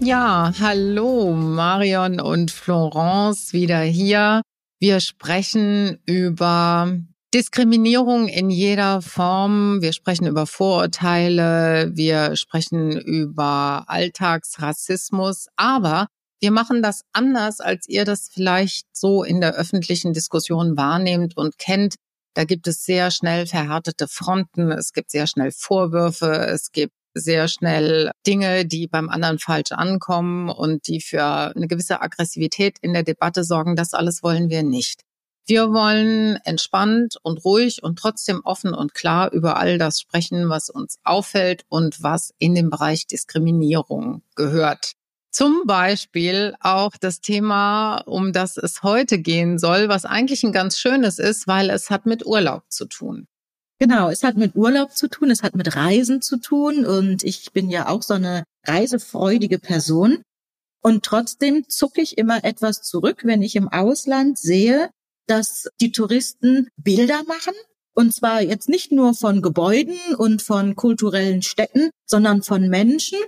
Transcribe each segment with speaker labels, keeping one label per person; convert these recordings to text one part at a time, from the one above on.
Speaker 1: Ja, hallo Marion und Florence wieder hier. Wir sprechen über Diskriminierung in jeder Form. Wir sprechen über Vorurteile. Wir sprechen über Alltagsrassismus. Aber wir machen das anders, als ihr das vielleicht so in der öffentlichen Diskussion wahrnehmt und kennt. Da gibt es sehr schnell verhärtete Fronten. Es gibt sehr schnell Vorwürfe. Es gibt sehr schnell Dinge, die beim anderen falsch ankommen und die für eine gewisse Aggressivität in der Debatte sorgen. Das alles wollen wir nicht. Wir wollen entspannt und ruhig und trotzdem offen und klar über all das sprechen, was uns auffällt und was in den Bereich Diskriminierung gehört. Zum Beispiel auch das Thema, um das es heute gehen soll, was eigentlich ein ganz schönes ist, weil es hat mit Urlaub zu tun.
Speaker 2: Genau, es hat mit Urlaub zu tun, es hat mit Reisen zu tun und ich bin ja auch so eine reisefreudige Person. Und trotzdem zucke ich immer etwas zurück, wenn ich im Ausland sehe, dass die Touristen Bilder machen. Und zwar jetzt nicht nur von Gebäuden und von kulturellen Städten, sondern von Menschen.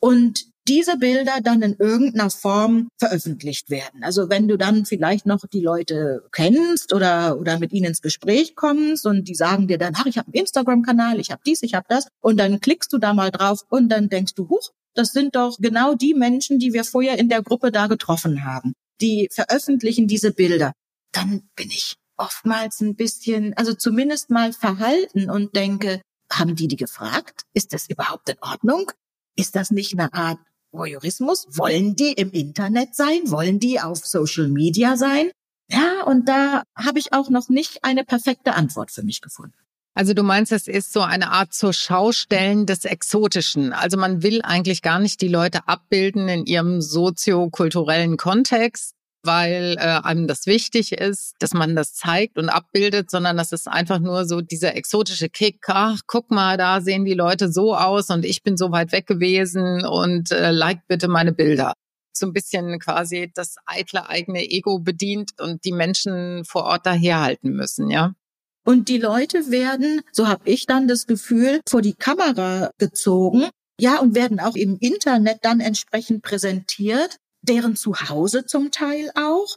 Speaker 2: Und diese Bilder dann in irgendeiner Form veröffentlicht werden. Also wenn du dann vielleicht noch die Leute kennst oder, oder mit ihnen ins Gespräch kommst und die sagen dir dann, ach, ich habe einen Instagram-Kanal, ich habe dies, ich habe das, und dann klickst du da mal drauf und dann denkst du, huch, das sind doch genau die Menschen, die wir vorher in der Gruppe da getroffen haben. Die veröffentlichen diese Bilder. Dann bin ich oftmals ein bisschen, also zumindest mal verhalten und denke, haben die die gefragt? Ist das überhaupt in Ordnung? Ist das nicht eine Art Voyeurismus? Wollen die im Internet sein? Wollen die auf Social Media sein? Ja, und da habe ich auch noch nicht eine perfekte Antwort für mich gefunden.
Speaker 1: Also du meinst, es ist so eine Art zur Schaustellen des Exotischen. Also man will eigentlich gar nicht die Leute abbilden in ihrem soziokulturellen Kontext, weil äh, einem das wichtig ist, dass man das zeigt und abbildet, sondern das ist einfach nur so dieser exotische Kick. Ach, guck mal, da sehen die Leute so aus und ich bin so weit weg gewesen und äh, like bitte meine Bilder. So ein bisschen quasi das eitle eigene Ego bedient und die Menschen vor Ort daherhalten müssen, ja.
Speaker 2: Und die Leute werden, so habe ich dann das Gefühl, vor die Kamera gezogen, ja, und werden auch im Internet dann entsprechend präsentiert deren Zuhause zum Teil auch,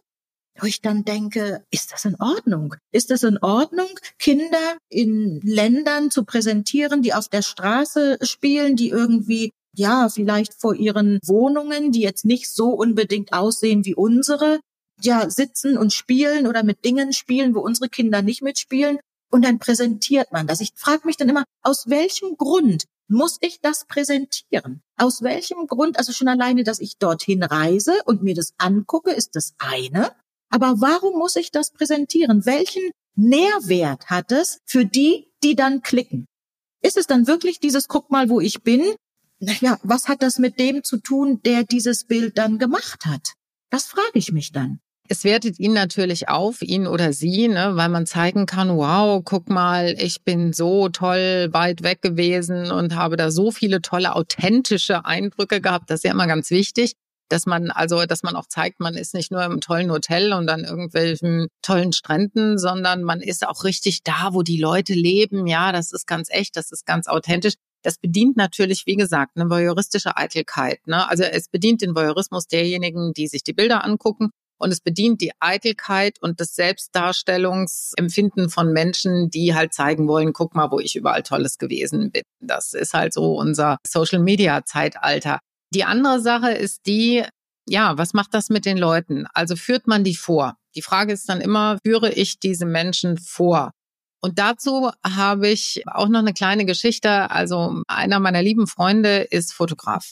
Speaker 2: wo ich dann denke, ist das in Ordnung? Ist das in Ordnung, Kinder in Ländern zu präsentieren, die auf der Straße spielen, die irgendwie ja, vielleicht vor ihren Wohnungen, die jetzt nicht so unbedingt aussehen wie unsere, ja, sitzen und spielen oder mit Dingen spielen, wo unsere Kinder nicht mitspielen. Und dann präsentiert man das. Ich frage mich dann immer, aus welchem Grund muss ich das präsentieren? Aus welchem Grund? Also schon alleine, dass ich dorthin reise und mir das angucke, ist das eine. Aber warum muss ich das präsentieren? Welchen Nährwert hat es für die, die dann klicken? Ist es dann wirklich dieses, guck mal, wo ich bin? Naja, was hat das mit dem zu tun, der dieses Bild dann gemacht hat? Das frage ich mich dann.
Speaker 1: Es wertet ihn natürlich auf, ihn oder sie, ne, weil man zeigen kann, wow, guck mal, ich bin so toll weit weg gewesen und habe da so viele tolle, authentische Eindrücke gehabt. Das ist ja immer ganz wichtig, dass man also, dass man auch zeigt, man ist nicht nur im tollen Hotel und an irgendwelchen tollen Stränden, sondern man ist auch richtig da, wo die Leute leben. Ja, das ist ganz echt, das ist ganz authentisch. Das bedient natürlich, wie gesagt, eine voyeuristische Eitelkeit. Ne? Also es bedient den Voyeurismus derjenigen, die sich die Bilder angucken und es bedient die Eitelkeit und das Selbstdarstellungsempfinden von Menschen, die halt zeigen wollen, guck mal, wo ich überall Tolles gewesen bin. Das ist halt so unser Social-Media-Zeitalter. Die andere Sache ist die, ja, was macht das mit den Leuten? Also führt man die vor? Die Frage ist dann immer, führe ich diese Menschen vor? Und dazu habe ich auch noch eine kleine Geschichte. Also einer meiner lieben Freunde ist Fotograf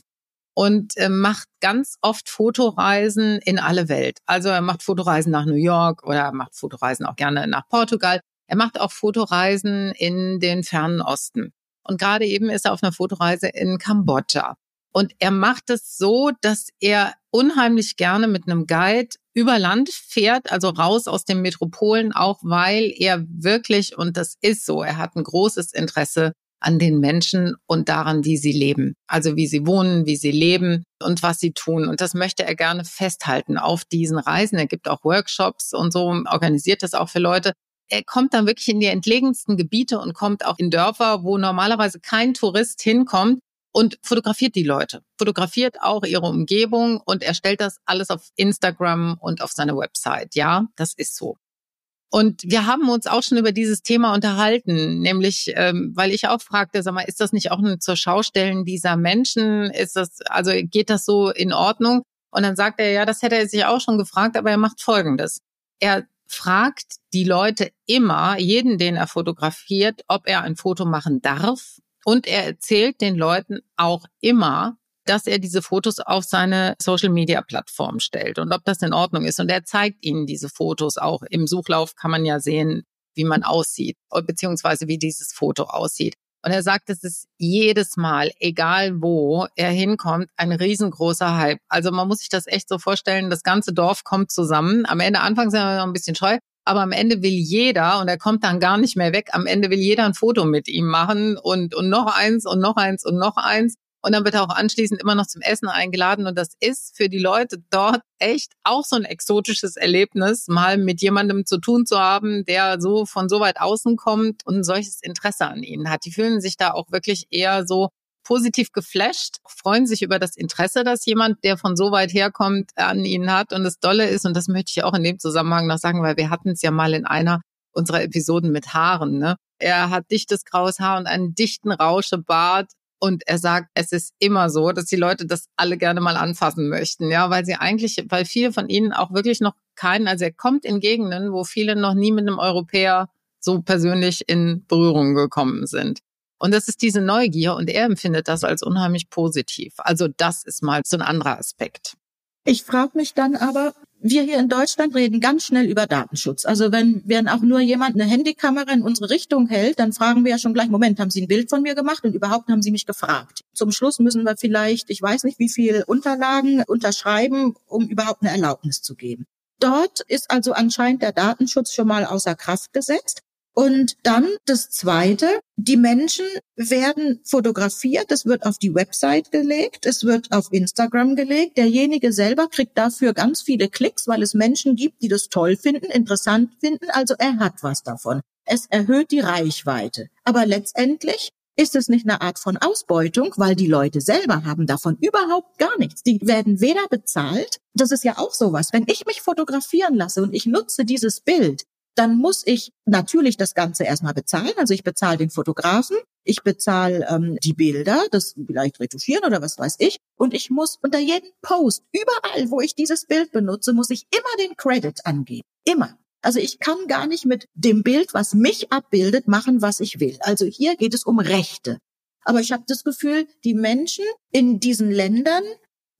Speaker 1: und äh, macht ganz oft Fotoreisen in alle Welt. Also er macht Fotoreisen nach New York oder er macht Fotoreisen auch gerne nach Portugal. Er macht auch Fotoreisen in den fernen Osten. Und gerade eben ist er auf einer Fotoreise in Kambodscha. Und er macht es so, dass er unheimlich gerne mit einem Guide über Land fährt, also raus aus den Metropolen, auch weil er wirklich, und das ist so, er hat ein großes Interesse an den Menschen und daran, wie sie leben. Also wie sie wohnen, wie sie leben und was sie tun. Und das möchte er gerne festhalten auf diesen Reisen. Er gibt auch Workshops und so, organisiert das auch für Leute. Er kommt dann wirklich in die entlegensten Gebiete und kommt auch in Dörfer, wo normalerweise kein Tourist hinkommt und fotografiert die Leute, fotografiert auch ihre Umgebung und er stellt das alles auf Instagram und auf seine Website. Ja, das ist so. Und wir haben uns auch schon über dieses Thema unterhalten, nämlich, ähm, weil ich auch fragte, sag mal, ist das nicht auch ein zur Schaustellen dieser Menschen? Ist das, also geht das so in Ordnung? Und dann sagt er, ja, das hätte er sich auch schon gefragt, aber er macht Folgendes. Er fragt die Leute immer, jeden, den er fotografiert, ob er ein Foto machen darf. Und er erzählt den Leuten auch immer, dass er diese Fotos auf seine Social-Media-Plattform stellt und ob das in Ordnung ist. Und er zeigt ihnen diese Fotos auch. Im Suchlauf kann man ja sehen, wie man aussieht, beziehungsweise wie dieses Foto aussieht. Und er sagt, es ist jedes Mal, egal wo er hinkommt, ein riesengroßer Hype. Also man muss sich das echt so vorstellen, das ganze Dorf kommt zusammen. Am Ende, Anfang sind wir noch ein bisschen scheu, aber am Ende will jeder, und er kommt dann gar nicht mehr weg, am Ende will jeder ein Foto mit ihm machen und, und noch eins und noch eins und noch eins. Und dann wird er auch anschließend immer noch zum Essen eingeladen. Und das ist für die Leute dort echt auch so ein exotisches Erlebnis, mal mit jemandem zu tun zu haben, der so von so weit außen kommt und ein solches Interesse an ihnen hat. Die fühlen sich da auch wirklich eher so positiv geflasht, freuen sich über das Interesse, das jemand, der von so weit herkommt, an ihnen hat. Und das Dolle ist, und das möchte ich auch in dem Zusammenhang noch sagen, weil wir hatten es ja mal in einer unserer Episoden mit Haaren. Ne? Er hat dichtes graues Haar und einen dichten Rauschebart und er sagt, es ist immer so, dass die Leute das alle gerne mal anfassen möchten, ja, weil sie eigentlich, weil viele von ihnen auch wirklich noch keinen, also er kommt in Gegenden, wo viele noch nie mit einem Europäer so persönlich in Berührung gekommen sind. Und das ist diese Neugier und er empfindet das als unheimlich positiv. Also das ist mal so ein anderer Aspekt.
Speaker 2: Ich frage mich dann aber, wir hier in Deutschland reden ganz schnell über Datenschutz. Also wenn, wenn auch nur jemand eine Handykamera in unsere Richtung hält, dann fragen wir ja schon gleich, Moment, haben Sie ein Bild von mir gemacht und überhaupt haben Sie mich gefragt. Zum Schluss müssen wir vielleicht, ich weiß nicht, wie viel Unterlagen unterschreiben, um überhaupt eine Erlaubnis zu geben. Dort ist also anscheinend der Datenschutz schon mal außer Kraft gesetzt. Und dann das Zweite, die Menschen werden fotografiert, es wird auf die Website gelegt, es wird auf Instagram gelegt. Derjenige selber kriegt dafür ganz viele Klicks, weil es Menschen gibt, die das toll finden, interessant finden, also er hat was davon. Es erhöht die Reichweite. Aber letztendlich ist es nicht eine Art von Ausbeutung, weil die Leute selber haben davon überhaupt gar nichts. Die werden weder bezahlt, das ist ja auch sowas. Wenn ich mich fotografieren lasse und ich nutze dieses Bild, dann muss ich natürlich das Ganze erstmal bezahlen. Also ich bezahle den Fotografen, ich bezahle ähm, die Bilder, das vielleicht retuschieren oder was weiß ich. Und ich muss unter jedem Post, überall, wo ich dieses Bild benutze, muss ich immer den Credit angeben. Immer. Also ich kann gar nicht mit dem Bild, was mich abbildet, machen, was ich will. Also hier geht es um Rechte. Aber ich habe das Gefühl, die Menschen in diesen Ländern,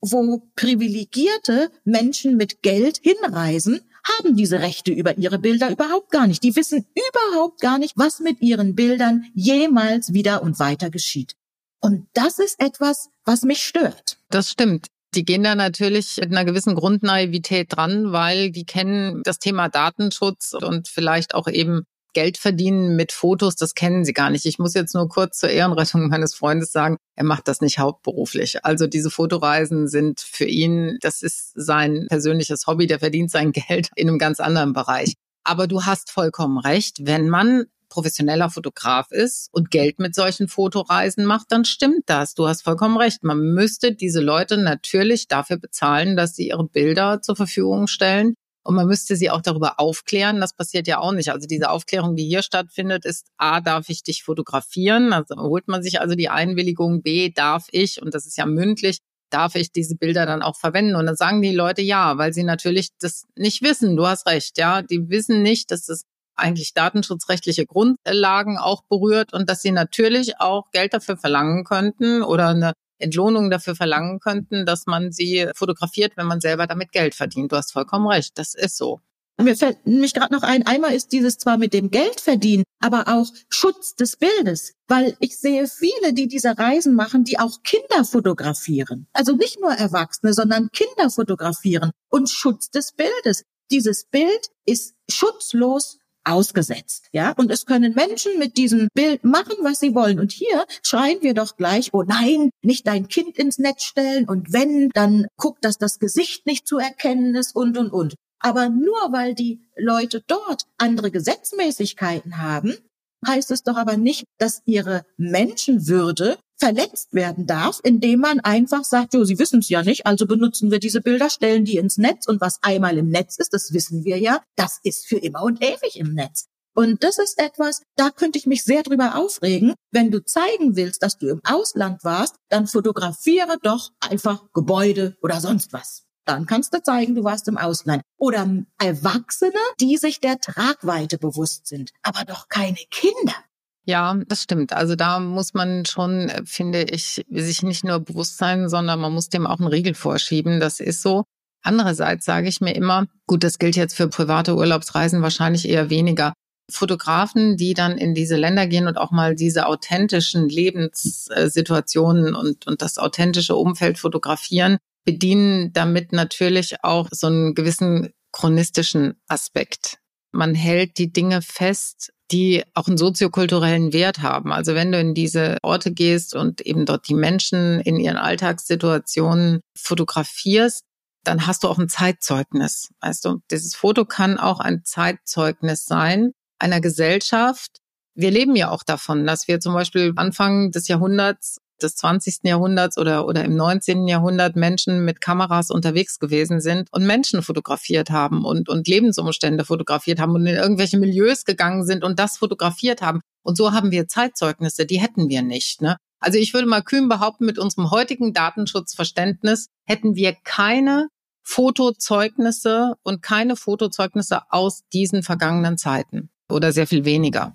Speaker 2: wo privilegierte Menschen mit Geld hinreisen, haben diese Rechte über ihre Bilder überhaupt gar nicht. Die wissen überhaupt gar nicht, was mit ihren Bildern jemals wieder und weiter geschieht. Und das ist etwas, was mich stört.
Speaker 1: Das stimmt. Die gehen da natürlich mit einer gewissen Grundnaivität dran, weil die kennen das Thema Datenschutz und vielleicht auch eben Geld verdienen mit Fotos, das kennen sie gar nicht. Ich muss jetzt nur kurz zur Ehrenrettung meines Freundes sagen, er macht das nicht hauptberuflich. Also diese Fotoreisen sind für ihn, das ist sein persönliches Hobby, der verdient sein Geld in einem ganz anderen Bereich. Aber du hast vollkommen recht, wenn man professioneller Fotograf ist und Geld mit solchen Fotoreisen macht, dann stimmt das. Du hast vollkommen recht. Man müsste diese Leute natürlich dafür bezahlen, dass sie ihre Bilder zur Verfügung stellen und man müsste sie auch darüber aufklären. Das passiert ja auch nicht. Also diese Aufklärung, die hier stattfindet, ist A, darf ich dich fotografieren? Also holt man sich also die Einwilligung, B, darf ich, und das ist ja mündlich, darf ich diese Bilder dann auch verwenden? Und dann sagen die Leute ja, weil sie natürlich das nicht wissen. Du hast recht, ja. Die wissen nicht, dass es eigentlich datenschutzrechtliche Grundlagen auch berührt und dass sie natürlich auch Geld dafür verlangen könnten oder eine Entlohnung dafür verlangen könnten, dass man sie fotografiert, wenn man selber damit Geld verdient. Du hast vollkommen recht, das ist so.
Speaker 2: Mir fällt mich gerade noch ein, einmal ist dieses zwar mit dem Geld verdienen, aber auch Schutz des Bildes, weil ich sehe viele, die diese Reisen machen, die auch Kinder fotografieren. Also nicht nur Erwachsene, sondern Kinder fotografieren und Schutz des Bildes. Dieses Bild ist schutzlos ausgesetzt, ja. Und es können Menschen mit diesem Bild machen, was sie wollen. Und hier schreien wir doch gleich, oh nein, nicht dein Kind ins Netz stellen. Und wenn, dann guck, dass das Gesicht nicht zu erkennen ist und, und, und. Aber nur weil die Leute dort andere Gesetzmäßigkeiten haben, heißt es doch aber nicht, dass ihre Menschenwürde verletzt werden darf, indem man einfach sagt, jo, Sie wissen es ja nicht, also benutzen wir diese Bilder, stellen die ins Netz und was einmal im Netz ist, das wissen wir ja, das ist für immer und ewig im Netz. Und das ist etwas, da könnte ich mich sehr drüber aufregen. Wenn du zeigen willst, dass du im Ausland warst, dann fotografiere doch einfach Gebäude oder sonst was. Dann kannst du zeigen, du warst im Ausland. Oder Erwachsene, die sich der Tragweite bewusst sind, aber doch keine Kinder.
Speaker 1: Ja, das stimmt. Also da muss man schon, äh, finde ich, sich nicht nur bewusst sein, sondern man muss dem auch einen Riegel vorschieben. Das ist so. Andererseits sage ich mir immer, gut, das gilt jetzt für private Urlaubsreisen wahrscheinlich eher weniger. Fotografen, die dann in diese Länder gehen und auch mal diese authentischen Lebenssituationen und, und das authentische Umfeld fotografieren, bedienen damit natürlich auch so einen gewissen chronistischen Aspekt. Man hält die Dinge fest, die auch einen soziokulturellen Wert haben. Also wenn du in diese Orte gehst und eben dort die Menschen in ihren Alltagssituationen fotografierst, dann hast du auch ein Zeitzeugnis. Weißt du, dieses Foto kann auch ein Zeitzeugnis sein einer Gesellschaft. Wir leben ja auch davon, dass wir zum Beispiel Anfang des Jahrhunderts des 20. Jahrhunderts oder, oder im 19. Jahrhundert Menschen mit Kameras unterwegs gewesen sind und Menschen fotografiert haben und, und Lebensumstände fotografiert haben und in irgendwelche Milieus gegangen sind und das fotografiert haben. Und so haben wir Zeitzeugnisse, die hätten wir nicht. Ne? Also ich würde mal kühn behaupten, mit unserem heutigen Datenschutzverständnis hätten wir keine Fotozeugnisse und keine Fotozeugnisse aus diesen vergangenen Zeiten oder sehr viel weniger.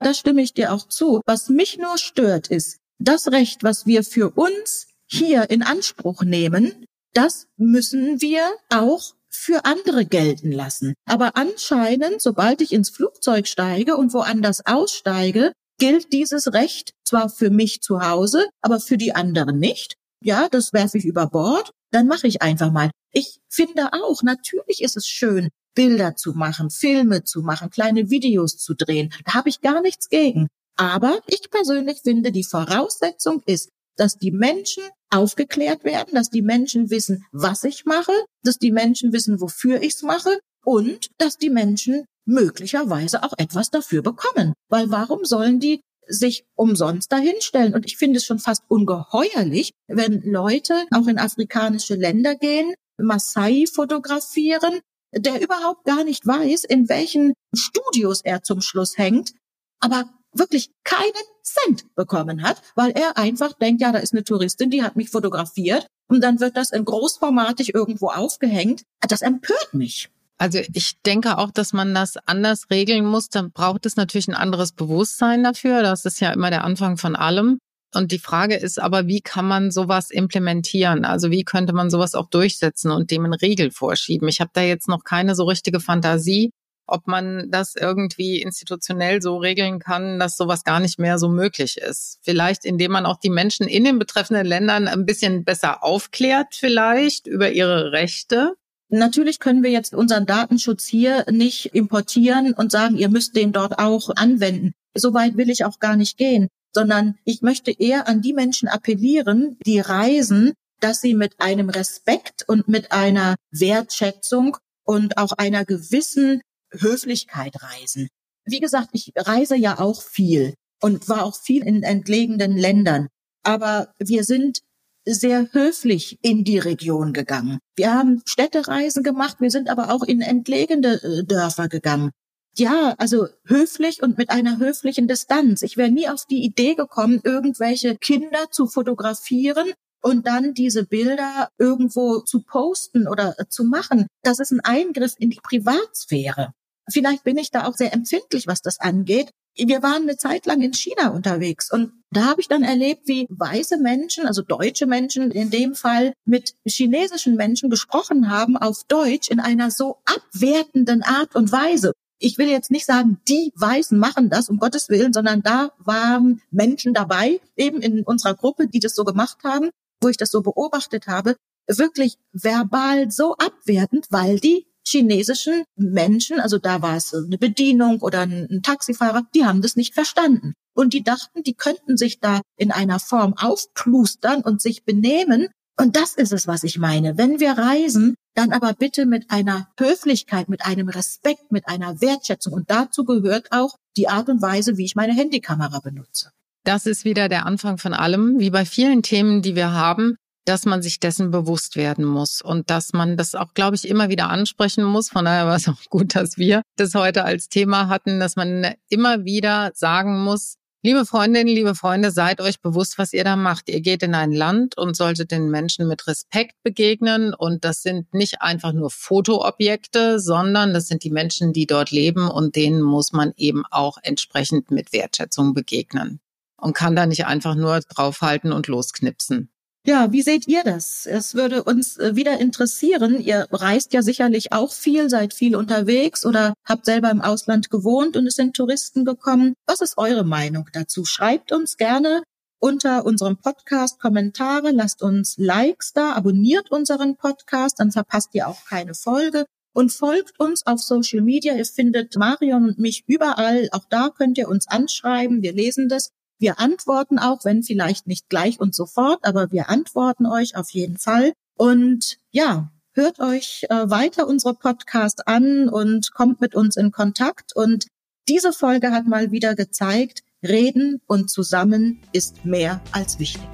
Speaker 2: Da stimme ich dir auch zu. Was mich nur stört, ist, das Recht, was wir für uns hier in Anspruch nehmen, das müssen wir auch für andere gelten lassen. Aber anscheinend, sobald ich ins Flugzeug steige und woanders aussteige, gilt dieses Recht zwar für mich zu Hause, aber für die anderen nicht. Ja, das werfe ich über Bord. Dann mache ich einfach mal. Ich finde auch, natürlich ist es schön, Bilder zu machen, Filme zu machen, kleine Videos zu drehen. Da habe ich gar nichts gegen. Aber ich persönlich finde, die Voraussetzung ist, dass die Menschen aufgeklärt werden, dass die Menschen wissen, was ich mache, dass die Menschen wissen, wofür ich es mache und dass die Menschen möglicherweise auch etwas dafür bekommen. Weil warum sollen die sich umsonst dahinstellen? Und ich finde es schon fast ungeheuerlich, wenn Leute auch in afrikanische Länder gehen, Maasai fotografieren, der überhaupt gar nicht weiß, in welchen Studios er zum Schluss hängt, aber wirklich keinen Cent bekommen hat, weil er einfach denkt, ja, da ist eine Touristin, die hat mich fotografiert und dann wird das in großformatig irgendwo aufgehängt. Das empört mich.
Speaker 1: Also ich denke auch, dass man das anders regeln muss. Dann braucht es natürlich ein anderes Bewusstsein dafür. Das ist ja immer der Anfang von allem. Und die Frage ist aber, wie kann man sowas implementieren? Also wie könnte man sowas auch durchsetzen und dem eine Regel vorschieben? Ich habe da jetzt noch keine so richtige Fantasie, ob man das irgendwie institutionell so regeln kann, dass sowas gar nicht mehr so möglich ist. Vielleicht indem man auch die Menschen in den betreffenden Ländern ein bisschen besser aufklärt, vielleicht über ihre Rechte.
Speaker 2: Natürlich können wir jetzt unseren Datenschutz hier nicht importieren und sagen, ihr müsst den dort auch anwenden. Soweit will ich auch gar nicht gehen, sondern ich möchte eher an die Menschen appellieren, die reisen, dass sie mit einem Respekt und mit einer Wertschätzung und auch einer gewissen Höflichkeit reisen. Wie gesagt, ich reise ja auch viel und war auch viel in entlegenen Ländern. Aber wir sind sehr höflich in die Region gegangen. Wir haben Städtereisen gemacht, wir sind aber auch in entlegene äh, Dörfer gegangen. Ja, also höflich und mit einer höflichen Distanz. Ich wäre nie auf die Idee gekommen, irgendwelche Kinder zu fotografieren und dann diese Bilder irgendwo zu posten oder äh, zu machen. Das ist ein Eingriff in die Privatsphäre. Vielleicht bin ich da auch sehr empfindlich, was das angeht. wir waren eine Zeit lang in China unterwegs und da habe ich dann erlebt, wie weiße Menschen, also deutsche Menschen in dem Fall, mit chinesischen Menschen gesprochen haben auf Deutsch in einer so abwertenden Art und Weise. Ich will jetzt nicht sagen, die Weißen machen das, um Gottes Willen, sondern da waren Menschen dabei, eben in unserer Gruppe, die das so gemacht haben, wo ich das so beobachtet habe, wirklich verbal so abwertend, weil die chinesischen Menschen, also da war es eine Bedienung oder ein Taxifahrer, die haben das nicht verstanden. Und die dachten, die könnten sich da in einer Form aufplustern und sich benehmen. Und das ist es, was ich meine. Wenn wir reisen, dann aber bitte mit einer Höflichkeit, mit einem Respekt, mit einer Wertschätzung. Und dazu gehört auch die Art und Weise, wie ich meine Handykamera benutze.
Speaker 1: Das ist wieder der Anfang von allem, wie bei vielen Themen, die wir haben dass man sich dessen bewusst werden muss und dass man das auch, glaube ich, immer wieder ansprechen muss. Von daher war es auch gut, dass wir das heute als Thema hatten, dass man immer wieder sagen muss, Liebe Freundinnen, liebe Freunde, seid euch bewusst, was ihr da macht. Ihr geht in ein Land und solltet den Menschen mit Respekt begegnen. Und das sind nicht einfach nur Fotoobjekte, sondern das sind die Menschen, die dort leben und denen muss man eben auch entsprechend mit Wertschätzung begegnen. Und kann da nicht einfach nur draufhalten und losknipsen.
Speaker 2: Ja, wie seht ihr das? Es würde uns äh, wieder interessieren. Ihr reist ja sicherlich auch viel, seid viel unterwegs oder habt selber im Ausland gewohnt und es sind Touristen gekommen. Was ist eure Meinung dazu? Schreibt uns gerne unter unserem Podcast Kommentare, lasst uns Likes da, abonniert unseren Podcast, dann verpasst ihr auch keine Folge und folgt uns auf Social Media. Ihr findet Marion und mich überall. Auch da könnt ihr uns anschreiben. Wir lesen das. Wir antworten auch, wenn vielleicht nicht gleich und sofort, aber wir antworten euch auf jeden Fall. Und ja, hört euch äh, weiter unsere Podcast an und kommt mit uns in Kontakt. Und diese Folge hat mal wieder gezeigt, reden und zusammen ist mehr als wichtig.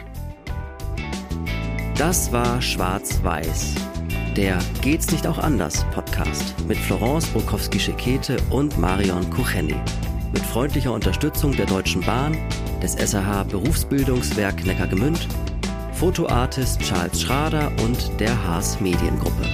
Speaker 3: Das war Schwarz-Weiß. Der Geht's nicht auch anders Podcast mit Florence Bukowski-Schekete und Marion Kucheni mit freundlicher Unterstützung der Deutschen Bahn, des SAH Berufsbildungswerk Neckargemünd, Fotoartist Charles Schrader und der Haas Mediengruppe.